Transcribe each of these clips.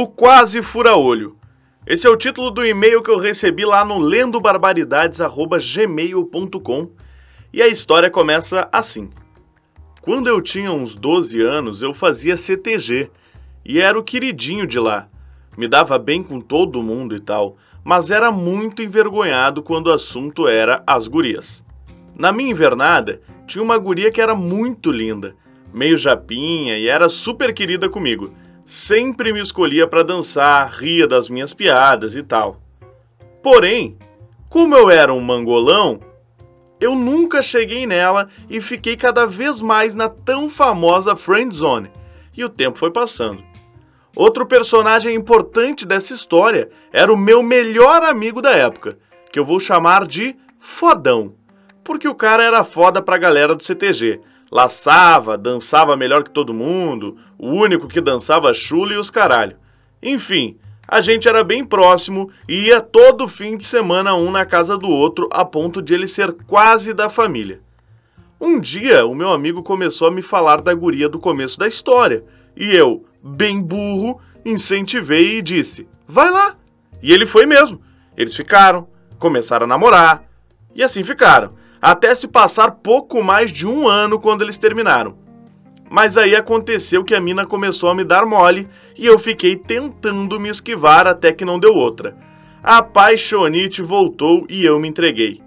O Quase Fura-Olho. Esse é o título do e-mail que eu recebi lá no lendobarbaridades.gmail.com e a história começa assim. Quando eu tinha uns 12 anos, eu fazia CTG e era o queridinho de lá. Me dava bem com todo mundo e tal, mas era muito envergonhado quando o assunto era as gurias. Na minha invernada, tinha uma guria que era muito linda, meio japinha e era super querida comigo sempre me escolhia para dançar, ria das minhas piadas e tal. Porém, como eu era um mangolão, eu nunca cheguei nela e fiquei cada vez mais na tão famosa friend zone. E o tempo foi passando. Outro personagem importante dessa história era o meu melhor amigo da época, que eu vou chamar de Fodão, porque o cara era foda pra galera do CTG laçava, dançava melhor que todo mundo, o único que dançava chula e os caralho. Enfim, a gente era bem próximo e ia todo fim de semana um na casa do outro a ponto de ele ser quase da família. Um dia, o meu amigo começou a me falar da guria do começo da história e eu, bem burro, incentivei e disse: Vai lá! E ele foi mesmo. Eles ficaram, começaram a namorar e assim ficaram até se passar pouco mais de um ano quando eles terminaram. Mas aí aconteceu que a mina começou a me dar mole e eu fiquei tentando me esquivar até que não deu outra. A paixonite voltou e eu me entreguei.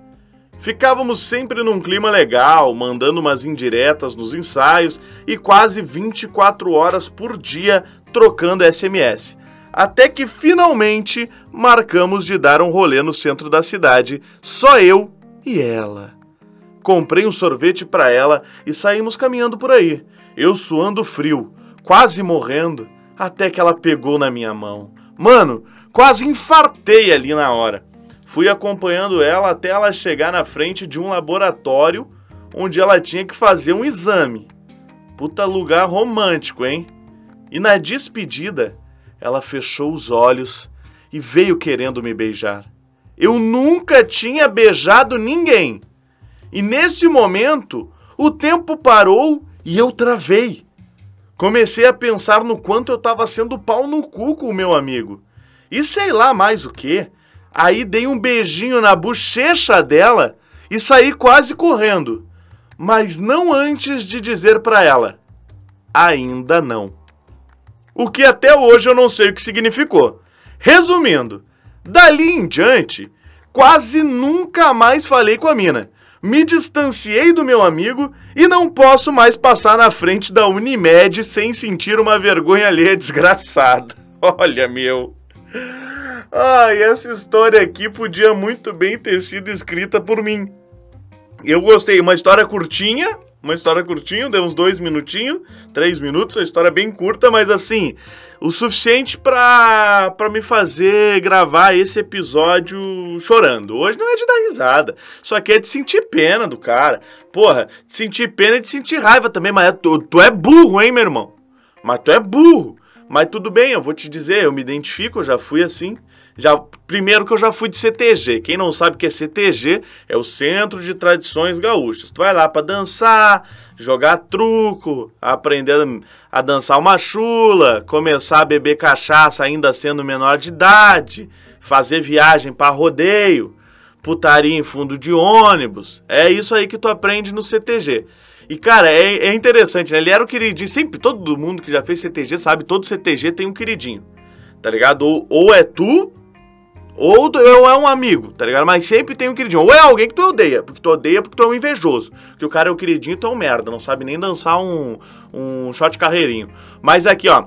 Ficávamos sempre num clima legal, mandando umas indiretas nos ensaios e quase 24 horas por dia trocando SMS. Até que finalmente marcamos de dar um rolê no centro da cidade, só eu e ela. Comprei um sorvete para ela e saímos caminhando por aí, eu suando frio, quase morrendo, até que ela pegou na minha mão. Mano, quase infartei ali na hora. Fui acompanhando ela até ela chegar na frente de um laboratório onde ela tinha que fazer um exame. Puta lugar romântico, hein? E na despedida, ela fechou os olhos e veio querendo me beijar. Eu nunca tinha beijado ninguém. E nesse momento, o tempo parou e eu travei. Comecei a pensar no quanto eu estava sendo pau no cu com o meu amigo. E sei lá mais o que. Aí dei um beijinho na bochecha dela e saí quase correndo. Mas não antes de dizer para ela: ainda não. O que até hoje eu não sei o que significou. Resumindo, dali em diante, quase nunca mais falei com a mina me distanciei do meu amigo e não posso mais passar na frente da Unimed sem sentir uma vergonha alheia desgraçada. Olha, meu. Ai, essa história aqui podia muito bem ter sido escrita por mim. Eu gostei, uma história curtinha, uma história curtinha, deu uns dois minutinhos, três minutos, uma história bem curta, mas assim, o suficiente para me fazer gravar esse episódio chorando. Hoje não é de dar risada, só que é de sentir pena do cara. Porra, de sentir pena e de sentir raiva também, mas é, tu, tu é burro, hein, meu irmão? Mas tu é burro. Mas tudo bem, eu vou te dizer, eu me identifico, eu já fui assim. Já, primeiro que eu já fui de CTG. Quem não sabe o que é CTG, é o Centro de Tradições Gaúchas. Tu vai lá para dançar, jogar truco, aprender a dançar uma chula, começar a beber cachaça ainda sendo menor de idade, fazer viagem para rodeio, putaria em fundo de ônibus. É isso aí que tu aprende no CTG. E, cara, é, é interessante, né? Ele era o queridinho. Sempre, todo mundo que já fez CTG sabe, todo CTG tem um queridinho. Tá ligado? Ou, ou é tu, ou, ou é um amigo, tá ligado? Mas sempre tem um queridinho. Ou é alguém que tu odeia, porque tu odeia porque tu é um invejoso. Porque o cara é o queridinho, tu é um merda, não sabe nem dançar um, um shot carreirinho. Mas aqui, ó,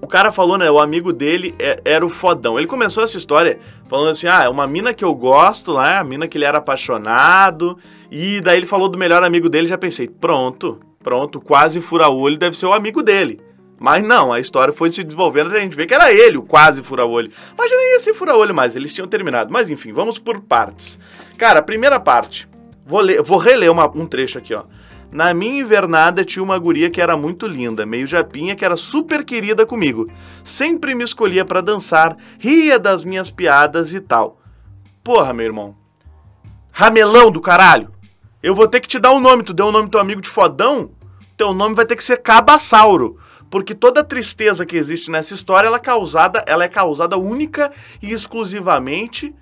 o cara falou, né? O amigo dele é, era o fodão. Ele começou essa história falando assim: ah, é uma mina que eu gosto né? a mina que ele era apaixonado. E daí ele falou do melhor amigo dele, já pensei, pronto, pronto, quase fura olho, deve ser o amigo dele. Mas não, a história foi se desenvolvendo e a gente vê que era ele o quase fura-olho. Mas já nem ia ser fura-olho mais, eles tinham terminado. Mas enfim, vamos por partes. Cara, primeira parte, vou, ler, vou reler uma, um trecho aqui, ó. Na minha invernada tinha uma guria que era muito linda, meio japinha, que era super querida comigo. Sempre me escolhia para dançar, ria das minhas piadas e tal. Porra, meu irmão. Ramelão do caralho. Eu vou ter que te dar um nome. Tu deu o um nome do teu amigo de fodão? Teu nome vai ter que ser Cabasauro Porque toda tristeza que existe nessa história, ela é causada, ela é causada única e exclusivamente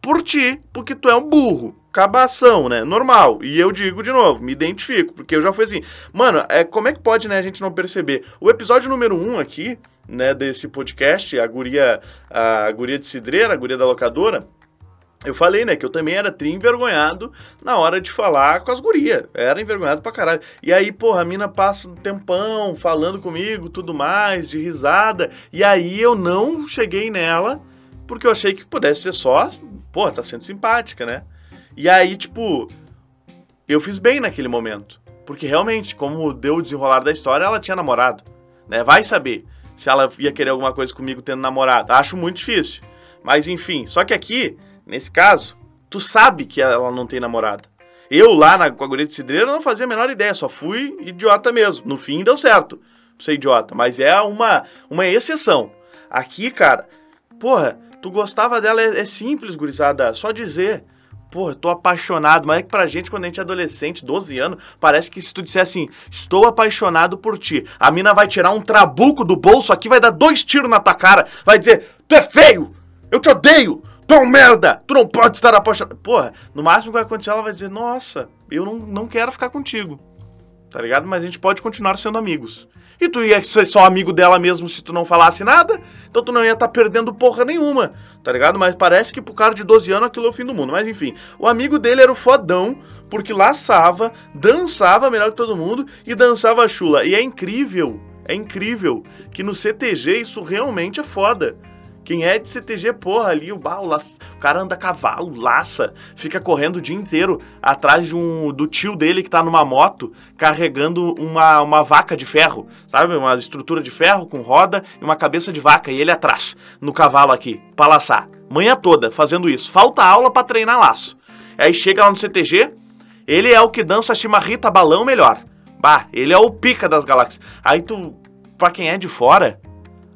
por ti, porque tu é um burro. Cabação, né? Normal. E eu digo de novo, me identifico, porque eu já fui assim. Mano, é, como é que pode, né, a gente não perceber? O episódio número 1 um aqui, né, desse podcast, a guria, a guria de cidreira, a guria da locadora, eu falei, né, que eu também era tri envergonhado na hora de falar com as gurias. Era envergonhado pra caralho. E aí, porra, a mina passa um tempão falando comigo, tudo mais, de risada. E aí eu não cheguei nela, porque eu achei que pudesse ser só, porra, tá sendo simpática, né? E aí, tipo, eu fiz bem naquele momento. Porque realmente, como deu o desenrolar da história, ela tinha namorado. Né? Vai saber se ela ia querer alguma coisa comigo tendo namorado. Acho muito difícil. Mas enfim, só que aqui Nesse caso, tu sabe que ela não tem namorada. Eu lá na, com a guria de cidreira não fazia a menor ideia, só fui idiota mesmo. No fim deu certo ser idiota, mas é uma, uma exceção. Aqui, cara, porra, tu gostava dela, é, é simples, gurizada, só dizer. Porra, tô apaixonado, mas é que pra gente, quando a gente é adolescente, 12 anos, parece que se tu disser assim, estou apaixonado por ti, a mina vai tirar um trabuco do bolso aqui, vai dar dois tiros na tua cara, vai dizer, tu é feio, eu te odeio, Um merda! Tu não pode estar apaixonado. Porra, no máximo que vai acontecer, ela vai dizer: Nossa, eu não, não quero ficar contigo. Tá ligado? Mas a gente pode continuar sendo amigos. E tu ia ser só amigo dela mesmo se tu não falasse nada? Então tu não ia estar tá perdendo porra nenhuma, tá ligado? Mas parece que pro cara de 12 anos aquilo é o fim do mundo. Mas enfim, o amigo dele era o fodão, porque laçava, dançava melhor que todo mundo e dançava chula. E é incrível, é incrível que no CTG isso realmente é foda. Quem é de CTG, porra, ali o, laça, o cara anda a cavalo, laça, fica correndo o dia inteiro atrás de um, do tio dele que tá numa moto carregando uma, uma vaca de ferro, sabe? Uma estrutura de ferro com roda e uma cabeça de vaca e ele atrás, no cavalo aqui, pra laçar. Manhã toda fazendo isso. Falta aula para treinar laço. Aí chega lá no CTG, ele é o que dança chimarrita balão melhor. Bah, ele é o pica das galáxias. Aí tu, pra quem é de fora,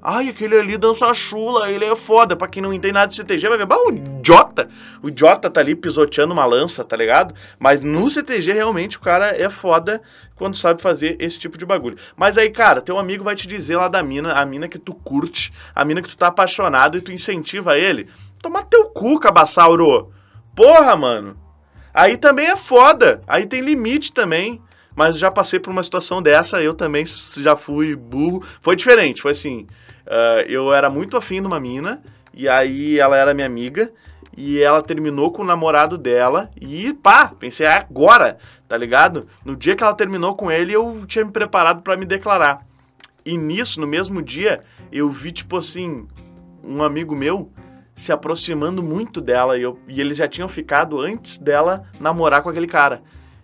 Ai, aquele ali dança chula, ele é foda. Pra quem não entende nada de CTG, vai ver, bah, o idiota. O idiota tá ali pisoteando uma lança, tá ligado? Mas no CTG, realmente, o cara é foda quando sabe fazer esse tipo de bagulho. Mas aí, cara, teu amigo vai te dizer lá da mina, a mina que tu curte, a mina que tu tá apaixonado e tu incentiva ele. Toma teu cu, cabaçauro. Porra, mano. Aí também é foda. Aí tem limite também. Mas já passei por uma situação dessa, eu também já fui burro. Foi diferente, foi assim. Uh, eu era muito afim de uma mina, e aí ela era minha amiga, e ela terminou com o namorado dela, e pá, pensei, é agora, tá ligado? No dia que ela terminou com ele, eu tinha me preparado para me declarar. E nisso, no mesmo dia, eu vi, tipo assim, um amigo meu se aproximando muito dela, e, eu, e eles já tinham ficado antes dela namorar com aquele cara.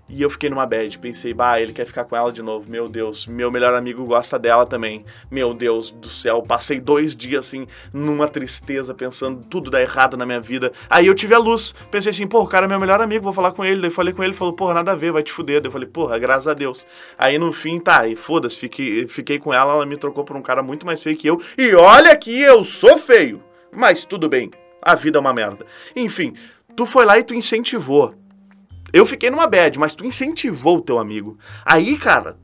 E eu fiquei numa bad, pensei, bah, ele quer ficar com ela de novo. Meu Deus, meu melhor amigo gosta dela também. Meu Deus do céu, passei dois dias assim, numa tristeza, pensando tudo dá errado na minha vida. Aí eu tive a luz, pensei assim, pô, o cara é meu melhor amigo, vou falar com ele. Daí falei com ele, falou, porra, nada a ver, vai te fuder. Daí eu falei, porra, graças a Deus. Aí no fim, tá, e foda-se, fiquei, fiquei com ela, ela me trocou por um cara muito mais feio que eu. E olha que eu sou feio, mas tudo bem, a vida é uma merda. Enfim, tu foi lá e tu incentivou eu fiquei numa bad, mas tu incentivou o teu amigo. Aí, cara,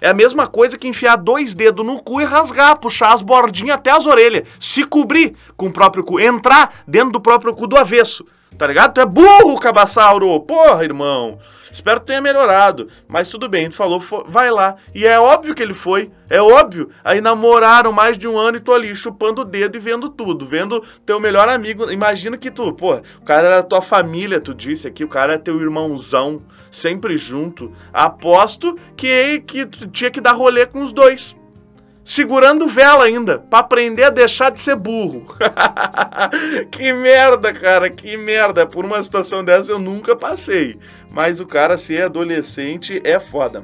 é a mesma coisa que enfiar dois dedos no cu e rasgar, puxar as bordinhas até as orelhas, se cobrir com o próprio cu, entrar dentro do próprio cu do avesso. Tá ligado? Tu é burro, cabaçauro! Porra, irmão! Espero que tenha melhorado. Mas tudo bem, tu falou, vai lá. E é óbvio que ele foi. É óbvio. Aí namoraram mais de um ano e tô ali chupando o dedo e vendo tudo. Vendo teu melhor amigo. Imagina que tu, pô, o cara era tua família, tu disse aqui. O cara é teu irmãozão, sempre junto. Aposto que, que tu tinha que dar rolê com os dois segurando vela ainda, para aprender a deixar de ser burro. que merda, cara, que merda. Por uma situação dessa eu nunca passei. Mas o cara ser adolescente é foda.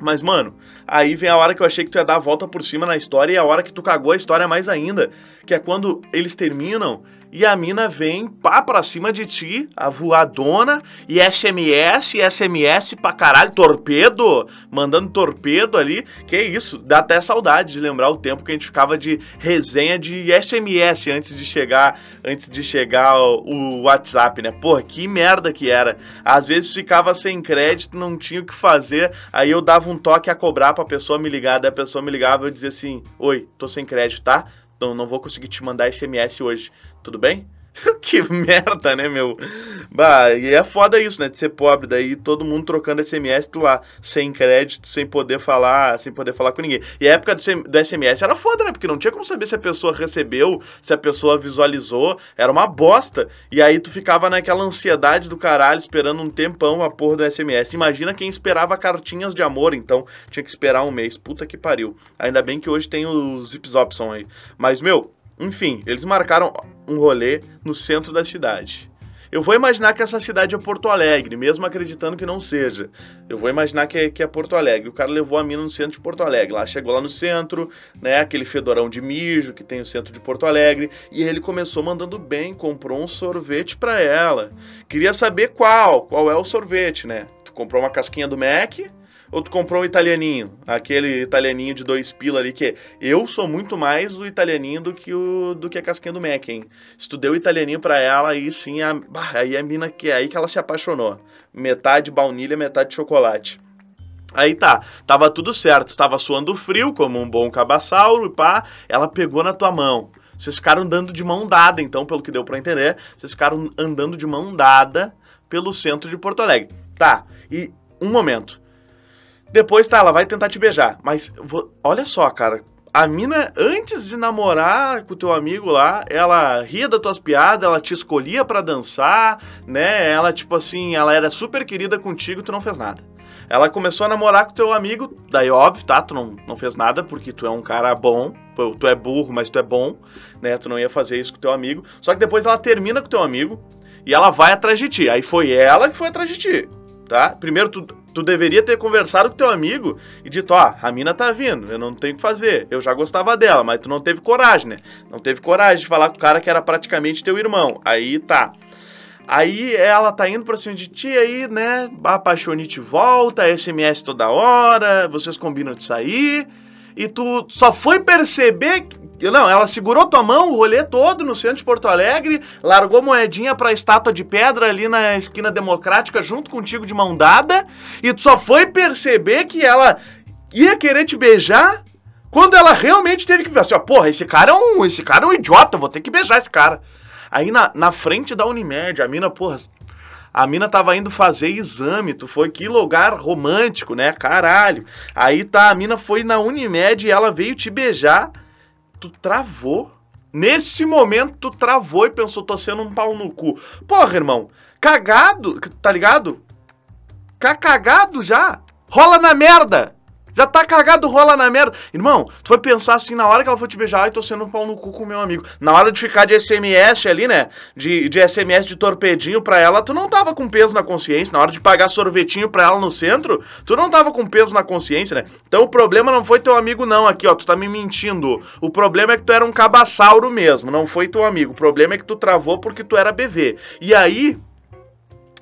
Mas, mano, aí vem a hora que eu achei que tu ia dar a volta por cima na história e a hora que tu cagou a história mais ainda. Que é quando eles terminam e a mina vem pá pra cima de ti, a voadona, e SMS, SMS pra caralho, torpedo, mandando torpedo ali. Que isso, dá até saudade de lembrar o tempo que a gente ficava de resenha de SMS antes de chegar, antes de chegar o, WhatsApp, né? Porra, que merda que era. Às vezes ficava sem crédito, não tinha o que fazer, aí eu dava um toque a cobrar pra pessoa me ligar, daí a pessoa me ligava e eu dizia assim: Oi, tô sem crédito, tá? Não, não vou conseguir te mandar SMS hoje tudo bem? que merda, né, meu? Bah, e é foda isso, né? De ser pobre, daí todo mundo trocando SMS tu lá, sem crédito, sem poder falar, sem poder falar com ninguém. E a época do, do SMS era foda, né? Porque não tinha como saber se a pessoa recebeu, se a pessoa visualizou, era uma bosta. E aí tu ficava naquela ansiedade do caralho, esperando um tempão a porra do SMS. Imagina quem esperava cartinhas de amor, então tinha que esperar um mês. Puta que pariu. Ainda bem que hoje tem os Zips Opson aí. Mas, meu, enfim, eles marcaram um rolê no centro da cidade. Eu vou imaginar que essa cidade é Porto Alegre, mesmo acreditando que não seja. Eu vou imaginar que é, que é Porto Alegre. O cara levou a mina no centro de Porto Alegre. Lá chegou lá no centro, né? Aquele fedorão de mijo que tem o centro de Porto Alegre. E ele começou mandando bem, comprou um sorvete para ela. Queria saber qual, qual é o sorvete, né? Tu comprou uma casquinha do Mac ou tu comprou um italianinho? Aquele italianinho de dois pila ali, que eu sou muito mais o italianinho do que, o, do que a casquinha do Mac, hein? Se tu deu o italianinho pra ela, aí sim, a, aí a mina que é aí que ela se apaixonou. Metade baunilha, metade chocolate. Aí tá, tava tudo certo, tava suando frio, como um bom cabaçauro, e pá, ela pegou na tua mão. Vocês ficaram andando de mão dada, então, pelo que deu para entender, vocês ficaram andando de mão dada pelo centro de Porto Alegre. Tá, e um momento. Depois, tá, ela vai tentar te beijar. Mas olha só, cara. A mina, antes de namorar com o teu amigo lá, ela ria das tuas piadas, ela te escolhia para dançar, né? Ela, tipo assim, ela era super querida contigo, tu não fez nada. Ela começou a namorar com teu amigo, daí óbvio, tá? Tu não, não fez nada porque tu é um cara bom, tu é burro, mas tu é bom, né? Tu não ia fazer isso com teu amigo. Só que depois ela termina com teu amigo e ela vai atrás de ti. Aí foi ela que foi atrás de ti, tá? Primeiro tu tu deveria ter conversado com teu amigo e dito, ó, a mina tá vindo, eu não tenho o que fazer. Eu já gostava dela, mas tu não teve coragem, né? Não teve coragem de falar com o cara que era praticamente teu irmão. Aí tá. Aí ela tá indo pra cima de ti, aí, né? Apaixonite volta, SMS toda hora, vocês combinam de sair. E tu só foi perceber não, ela segurou tua mão o rolê todo no centro de Porto Alegre, largou moedinha pra estátua de pedra ali na esquina democrática junto contigo de mão dada, e tu só foi perceber que ela ia querer te beijar quando ela realmente teve que ver assim, ó, porra, esse cara é um, esse cara é um idiota, vou ter que beijar esse cara. Aí na, na frente da Unimed, a mina, porra, a mina tava indo fazer exame, tu foi que lugar romântico, né? Caralho. Aí tá, a mina foi na Unimed e ela veio te beijar tu travou. Nesse momento, tu travou e pensou, tô sendo um pau no cu. Porra, irmão, cagado, tá ligado? Cagado já. Rola na merda. Já tá cagado, rola na merda. Irmão, tu foi pensar assim, na hora que ela for te beijar, ai, tô sendo um pau no cu com meu amigo. Na hora de ficar de SMS ali, né? De, de SMS de torpedinho pra ela, tu não tava com peso na consciência. Na hora de pagar sorvetinho pra ela no centro, tu não tava com peso na consciência, né? Então o problema não foi teu amigo, não. Aqui, ó, tu tá me mentindo. O problema é que tu era um cabaçauro mesmo, não foi teu amigo. O problema é que tu travou porque tu era bebê. E aí,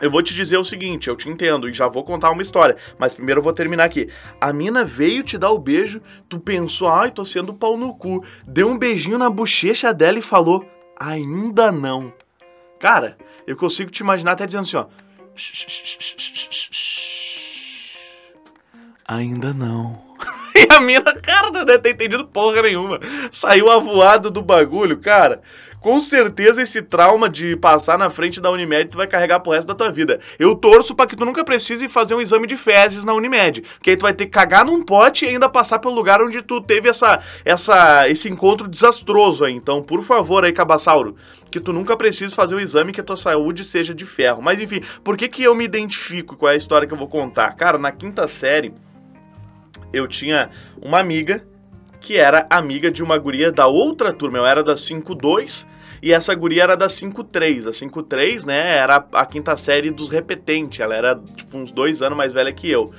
eu vou te dizer o seguinte, eu te entendo e já vou contar uma história, mas primeiro eu vou terminar aqui. A mina veio te dar o beijo, tu pensou, ai, tô sendo pau no cu, deu um beijinho na bochecha dela e falou, ainda não. Cara, eu consigo te imaginar até dizendo assim, ó. Ainda não. E a mina, cara, não deve ter entendido porra nenhuma. Saiu avoado do bagulho, cara com certeza esse trauma de passar na frente da Unimed tu vai carregar pro resto da tua vida. Eu torço para que tu nunca precise fazer um exame de fezes na Unimed, porque aí tu vai ter que cagar num pote e ainda passar pelo lugar onde tu teve essa, essa, esse encontro desastroso aí. Então, por favor aí, Cabaçauro, que tu nunca precise fazer um exame que a tua saúde seja de ferro. Mas enfim, por que que eu me identifico com a história que eu vou contar? Cara, na quinta série eu tinha uma amiga que era amiga de uma guria da outra turma. Eu era da 52 e essa guria era da 5-3. A 5-3, né, era a quinta série dos repetentes. Ela era, tipo, uns dois anos mais velha que eu.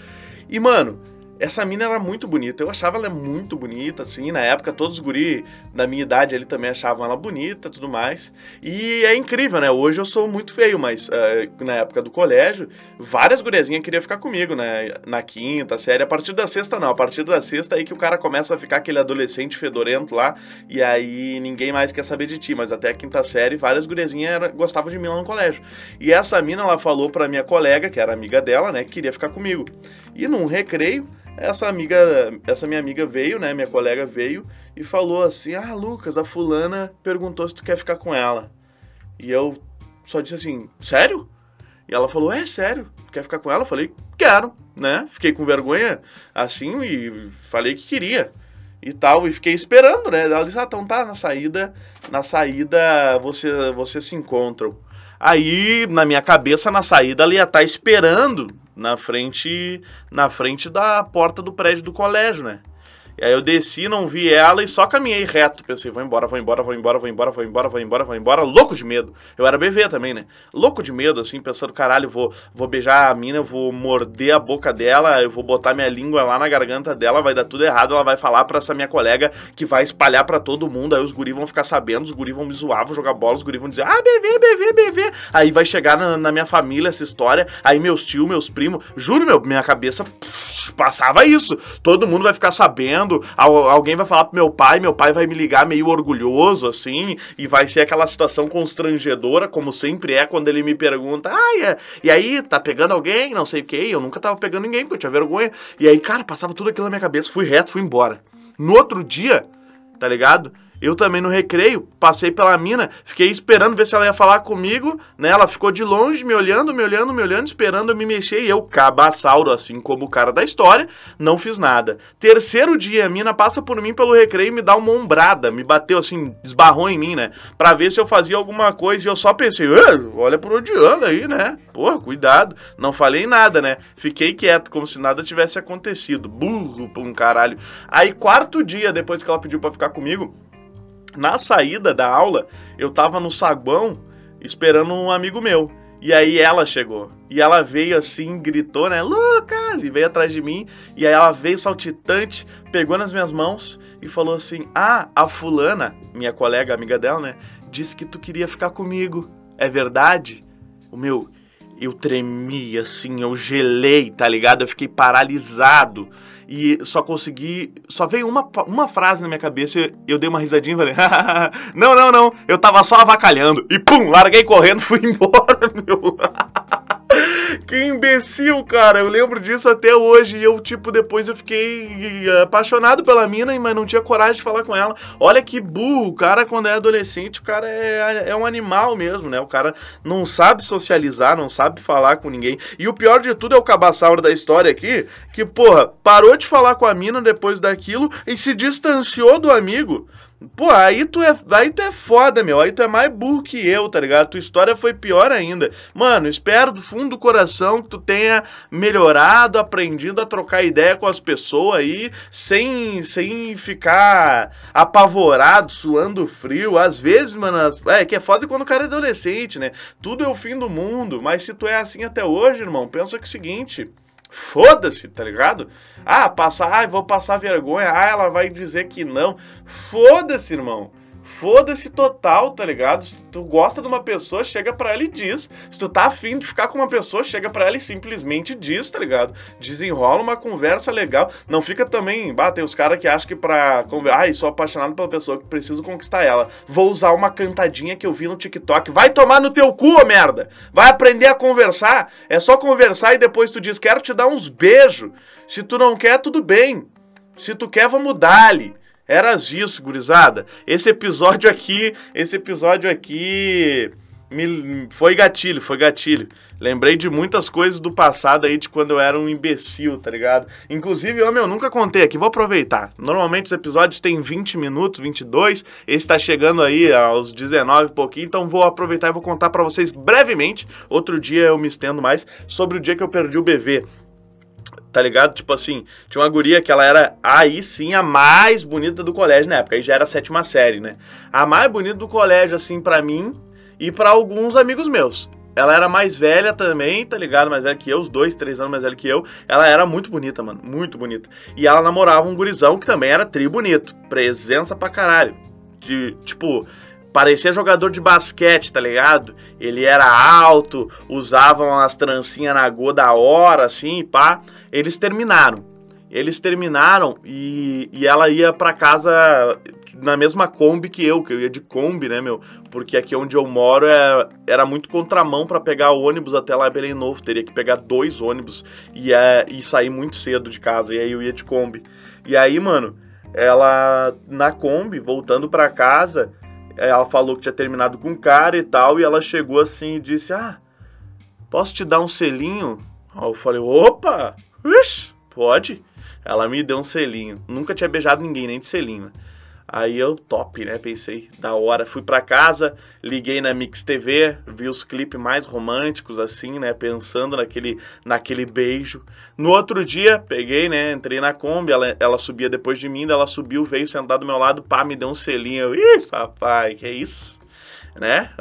E, mano, essa mina era muito bonita. Eu achava ela muito bonita, assim. Na época, todos os guri da minha idade ali também achavam ela bonita tudo mais. E é incrível, né? Hoje eu sou muito feio, mas uh, na época do colégio, várias guriazinhas queriam ficar comigo, né? Na quinta série. A partir da sexta, não. A partir da sexta aí que o cara começa a ficar aquele adolescente fedorento lá. E aí ninguém mais quer saber de ti. Mas até a quinta série, várias guriazinhas gostavam de mim lá no colégio. E essa mina, ela falou pra minha colega, que era amiga dela, né? Que queria ficar comigo. E num recreio essa amiga, essa minha amiga veio, né, minha colega veio e falou assim: "Ah, Lucas, a fulana perguntou se tu quer ficar com ela". E eu só disse assim: "Sério?" E ela falou: "É, sério. Quer ficar com ela?" Eu falei: "Quero", né? Fiquei com vergonha assim e falei que queria. E tal, e fiquei esperando, né? Ela disse: "Ah, então tá, na saída, na saída você você se encontram". Aí, na minha cabeça, na saída, ela ia estar tá esperando na frente na frente da porta do prédio do colégio, né? E aí eu desci, não vi ela e só caminhei reto. Pensei, vou embora, vou embora, vou embora, vou embora, vou embora, vou embora, vou embora. Louco de medo. Eu era BV também, né? Louco de medo, assim, pensando, caralho, vou, vou beijar a mina, vou morder a boca dela, eu vou botar minha língua lá na garganta dela, vai dar tudo errado, ela vai falar pra essa minha colega que vai espalhar pra todo mundo, aí os guris vão ficar sabendo, os guris vão me zoar, vão jogar bola, os guris vão dizer, ah, BV, BV, BV. Aí vai chegar na, na minha família essa história, aí meus tios, meus primos, juro, meu, minha cabeça pff, passava isso. Todo mundo vai ficar sabendo, alguém vai falar pro meu pai, meu pai vai me ligar meio orgulhoso, assim, e vai ser aquela situação constrangedora, como sempre é quando ele me pergunta, ah, é, e aí, tá pegando alguém? Não sei o que, eu nunca tava pegando ninguém, porque eu tinha vergonha. E aí, cara, passava tudo aquilo na minha cabeça, fui reto, fui embora. No outro dia, tá ligado? Eu também no recreio, passei pela mina, fiquei esperando ver se ela ia falar comigo, né? Ela ficou de longe, me olhando, me olhando, me olhando, esperando eu me mexer e eu, cabaçauro, assim como o cara da história, não fiz nada. Terceiro dia, a mina passa por mim pelo recreio e me dá uma ombrada, me bateu assim, esbarrou em mim, né? Pra ver se eu fazia alguma coisa e eu só pensei, olha por onde anda aí, né? Porra, cuidado. Não falei nada, né? Fiquei quieto, como se nada tivesse acontecido. Burro pra um caralho. Aí, quarto dia depois que ela pediu pra ficar comigo, na saída da aula, eu tava no saguão esperando um amigo meu. E aí ela chegou. E ela veio assim, gritou, né? Lucas! E veio atrás de mim. E aí ela veio saltitante, pegou nas minhas mãos e falou assim: Ah, a fulana, minha colega, amiga dela, né? Disse que tu queria ficar comigo. É verdade? O meu, eu tremi assim, eu gelei, tá ligado? Eu fiquei paralisado e só consegui. Só veio uma, uma frase na minha cabeça eu dei uma risadinha e falei: Não, não, não, eu tava só avacalhando. E pum, larguei correndo, fui embora, meu. Que imbecil, cara. Eu lembro disso até hoje. E eu, tipo, depois eu fiquei eh, apaixonado pela mina, mas não tinha coragem de falar com ela. Olha que burro. O cara, quando é adolescente, o cara é, é um animal mesmo, né? O cara não sabe socializar, não sabe falar com ninguém. E o pior de tudo é o cabaçauro da história aqui, que, porra, parou de falar com a mina depois daquilo e se distanciou do amigo. Pô, aí tu, é, aí tu é foda, meu. Aí tu é mais burro que eu, tá ligado? Tua história foi pior ainda. Mano, espero do fundo do coração que tu tenha melhorado, aprendido a trocar ideia com as pessoas aí, sem, sem ficar apavorado, suando frio. Às vezes, mano, é que é foda quando o cara é adolescente, né? Tudo é o fim do mundo. Mas se tu é assim até hoje, irmão, pensa que é o seguinte. Foda-se, tá ligado? Ah, passar, ah, vou passar vergonha. Ah, ela vai dizer que não. Foda-se, irmão. Foda-se total, tá ligado? Se tu gosta de uma pessoa, chega pra ela e diz. Se tu tá afim de ficar com uma pessoa, chega pra ela e simplesmente diz, tá ligado? Desenrola uma conversa legal. Não fica também. Bah, tem os caras que acham que pra. Ai, sou apaixonado pela pessoa que preciso conquistar ela. Vou usar uma cantadinha que eu vi no TikTok. Vai tomar no teu cu, ô merda! Vai aprender a conversar. É só conversar e depois tu diz, quero te dar uns beijos. Se tu não quer, tudo bem. Se tu quer, vamos dar-lhe. Eras isso, gurizada. Esse episódio aqui, esse episódio aqui me, foi gatilho, foi gatilho. Lembrei de muitas coisas do passado aí, de quando eu era um imbecil, tá ligado? Inclusive, eu, meu, nunca contei aqui, vou aproveitar. Normalmente os episódios têm 20 minutos, 22. Esse tá chegando aí aos 19 e pouquinho, então vou aproveitar e vou contar para vocês brevemente. Outro dia eu me estendo mais sobre o dia que eu perdi o bebê tá ligado? Tipo assim, tinha uma guria que ela era aí sim a mais bonita do colégio na época, aí já era a sétima série, né? A mais bonita do colégio, assim, para mim e para alguns amigos meus. ela era mais velha também, tá ligado? Mais velha que eu, os dois, três anos mais velha que eu. Ela era muito bonita, mano. Muito bonita. E ela namorava um gurizão que também era tri bonito. Presença pra caralho. De, tipo, parecia jogador de basquete, tá ligado? Ele era alto, usava umas trancinhas na goa da hora, assim, pá. Eles terminaram. Eles terminaram e, e ela ia para casa na mesma Kombi que eu, que eu ia de Kombi, né, meu? Porque aqui onde eu moro é, era muito contramão para pegar ônibus até lá Belém Novo. Teria que pegar dois ônibus e, é, e sair muito cedo de casa. E aí eu ia de Kombi. E aí, mano, ela na Kombi, voltando para casa, ela falou que tinha terminado com o cara e tal. E ela chegou assim e disse: Ah, posso te dar um selinho? Aí eu falei: Opa, Pode. Ela me deu um selinho. Nunca tinha beijado ninguém, nem de selinho. Aí eu, top, né? Pensei, da hora. Fui para casa, liguei na Mix TV, vi os clipes mais românticos, assim, né? Pensando naquele, naquele beijo. No outro dia, peguei, né? Entrei na Kombi, ela, ela subia depois de mim, ela subiu, veio sentar do meu lado, pá, me deu um selinho. Eu, Ih, papai, que é isso? Né?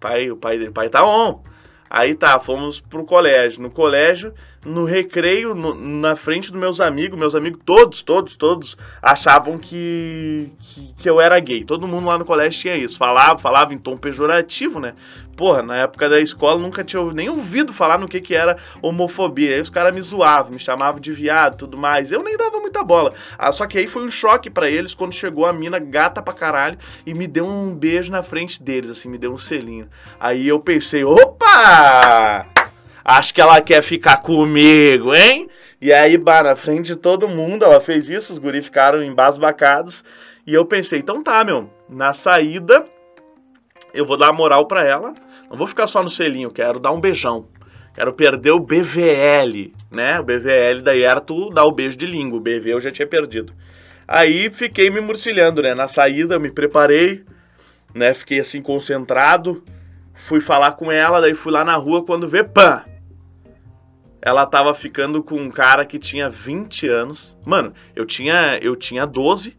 Pai, o pai, o pai tá on. Aí tá, fomos pro colégio. No colégio, no recreio, no, na frente dos meus amigos, meus amigos todos, todos, todos achavam que, que, que, eu era gay. Todo mundo lá no colégio tinha isso. Falava, falava em tom pejorativo, né? Porra, na época da escola nunca tinha nem ouvido falar no que, que era homofobia. Aí os caras me zoavam, me chamavam de viado tudo mais. Eu nem dava muita bola. Ah, só que aí foi um choque para eles quando chegou a mina gata pra caralho e me deu um beijo na frente deles, assim, me deu um selinho. Aí eu pensei, opa! Acho que ela quer ficar comigo, hein? E aí, bah, na frente de todo mundo, ela fez isso, os guris ficaram embasbacados. E eu pensei, então tá, meu, na saída eu vou dar moral para ela. Não vou ficar só no selinho, quero dar um beijão. Quero perder o BVL, né? O BVL daí era tu dar o beijo de língua, o BV eu já tinha perdido. Aí fiquei me murcilhando, né? Na saída me preparei, né? Fiquei assim concentrado. Fui falar com ela, daí fui lá na rua quando vê, pã! Ela tava ficando com um cara que tinha 20 anos. Mano, eu tinha, eu tinha 12,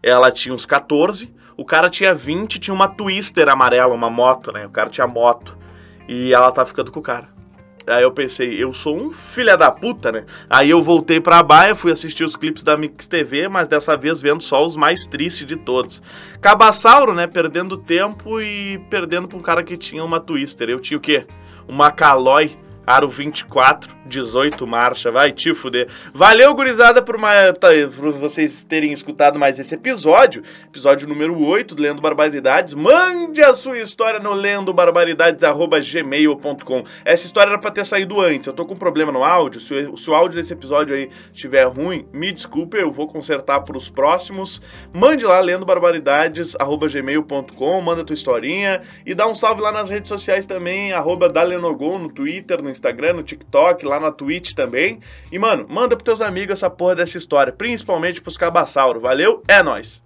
ela tinha uns 14. O cara tinha 20, tinha uma Twister amarela, uma moto, né? O cara tinha moto. E ela tá ficando com o cara. Aí eu pensei, eu sou um filha da puta, né? Aí eu voltei pra baia, fui assistir os clipes da Mix TV, mas dessa vez vendo só os mais tristes de todos. Cabassauro, né? Perdendo tempo e perdendo pra um cara que tinha uma Twister. Eu tinha o quê? Uma Caloi Aro 24, 18 marcha, vai te fuder. Valeu, gurizada, por, uma, tá, por vocês terem escutado mais esse episódio. Episódio número 8 do Lendo Barbaridades. Mande a sua história no lendobarbaridades.gmail.com. Essa história era pra ter saído antes. Eu tô com problema no áudio. Se o, se o áudio desse episódio aí estiver ruim, me desculpe, eu vou consertar pros próximos. Mande lá, lendobarbaridades.gmail.com. Manda tua historinha. E dá um salve lá nas redes sociais também, arroba Dalenogon, no Twitter, no Instagram, no TikTok, lá na Twitch também. E, mano, manda pros teus amigos essa porra dessa história, principalmente pros cabassauros. Valeu, é nóis!